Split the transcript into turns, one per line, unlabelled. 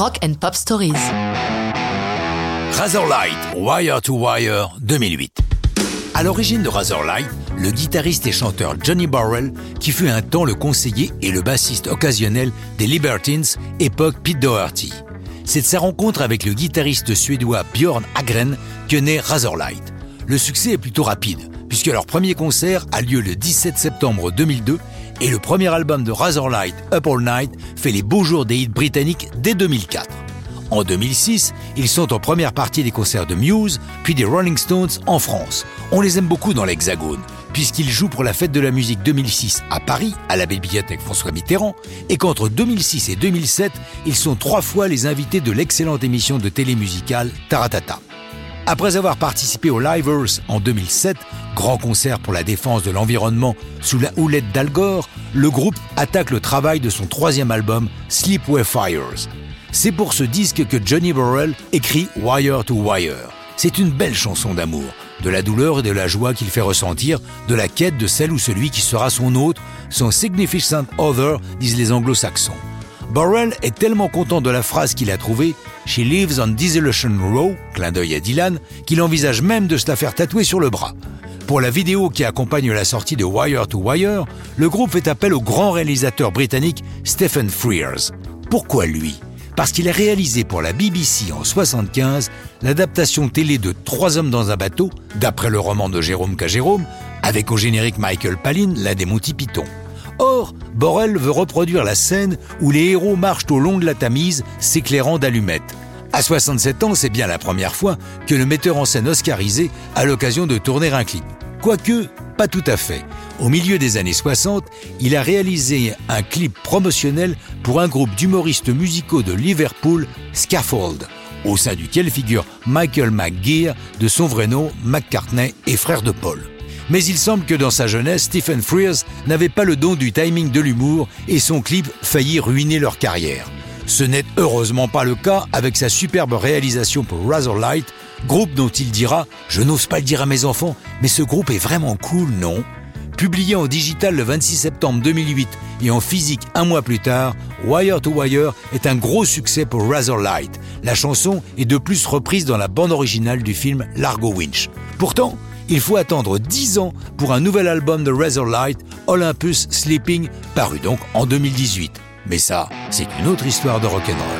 Rock and Pop Stories.
Razorlight, Wire to Wire 2008. À l'origine de Razorlight, le guitariste et chanteur Johnny Burrell, qui fut un temps le conseiller et le bassiste occasionnel des Libertines, époque Pete Doherty. C'est de sa rencontre avec le guitariste suédois Björn Agren que naît Razorlight. Le succès est plutôt rapide, puisque leur premier concert a lieu le 17 septembre 2002 et le premier album de Razorlight, Up All Night, fait les beaux jours des hits britanniques dès 2004. En 2006, ils sont en première partie des concerts de Muse, puis des Rolling Stones en France. On les aime beaucoup dans l'Hexagone, puisqu'ils jouent pour la fête de la musique 2006 à Paris, à la bibliothèque François Mitterrand, et qu'entre 2006 et 2007, ils sont trois fois les invités de l'excellente émission de télé musicale Taratata. Après avoir participé au Live Earth en 2007, grand concert pour la défense de l'environnement sous la houlette d'Al Gore, le groupe attaque le travail de son troisième album, Sleepway Fires. C'est pour ce disque que Johnny Burrell écrit Wire to Wire. C'est une belle chanson d'amour, de la douleur et de la joie qu'il fait ressentir, de la quête de celle ou celui qui sera son autre, son significant other, disent les anglo-saxons. Burrell est tellement content de la phrase qu'il a trouvée She lives on Dissolution Row, clin d'œil à Dylan, qu'il envisage même de se la faire tatouer sur le bras. Pour la vidéo qui accompagne la sortie de Wire to Wire, le groupe fait appel au grand réalisateur britannique Stephen Frears. Pourquoi lui? Parce qu'il a réalisé pour la BBC en 75 l'adaptation télé de Trois hommes dans un bateau, d'après le roman de Jérôme K. Jérôme, avec au générique Michael Palin, l'un des Python. Or, Borel veut reproduire la scène où les héros marchent au long de la Tamise, s'éclairant d'allumettes. À 67 ans, c'est bien la première fois que le metteur en scène oscarisé a l'occasion de tourner un clip. Quoique, pas tout à fait. Au milieu des années 60, il a réalisé un clip promotionnel pour un groupe d'humoristes musicaux de Liverpool, Scaffold, au sein duquel figure Michael McGear, de son vrai nom McCartney et frère de Paul. Mais il semble que dans sa jeunesse, Stephen Frears n'avait pas le don du timing de l'humour et son clip faillit ruiner leur carrière. Ce n'est heureusement pas le cas avec sa superbe réalisation pour Razorlight, groupe dont il dira Je n'ose pas le dire à mes enfants, mais ce groupe est vraiment cool, non? Publié en digital le 26 septembre 2008 et en physique un mois plus tard, Wire to Wire est un gros succès pour Razorlight. La chanson est de plus reprise dans la bande originale du film Largo Winch. Pourtant, il faut attendre 10 ans pour un nouvel album de Razorlight, Olympus Sleeping, paru donc en 2018. Mais ça, c'est une autre histoire de rock'n'roll.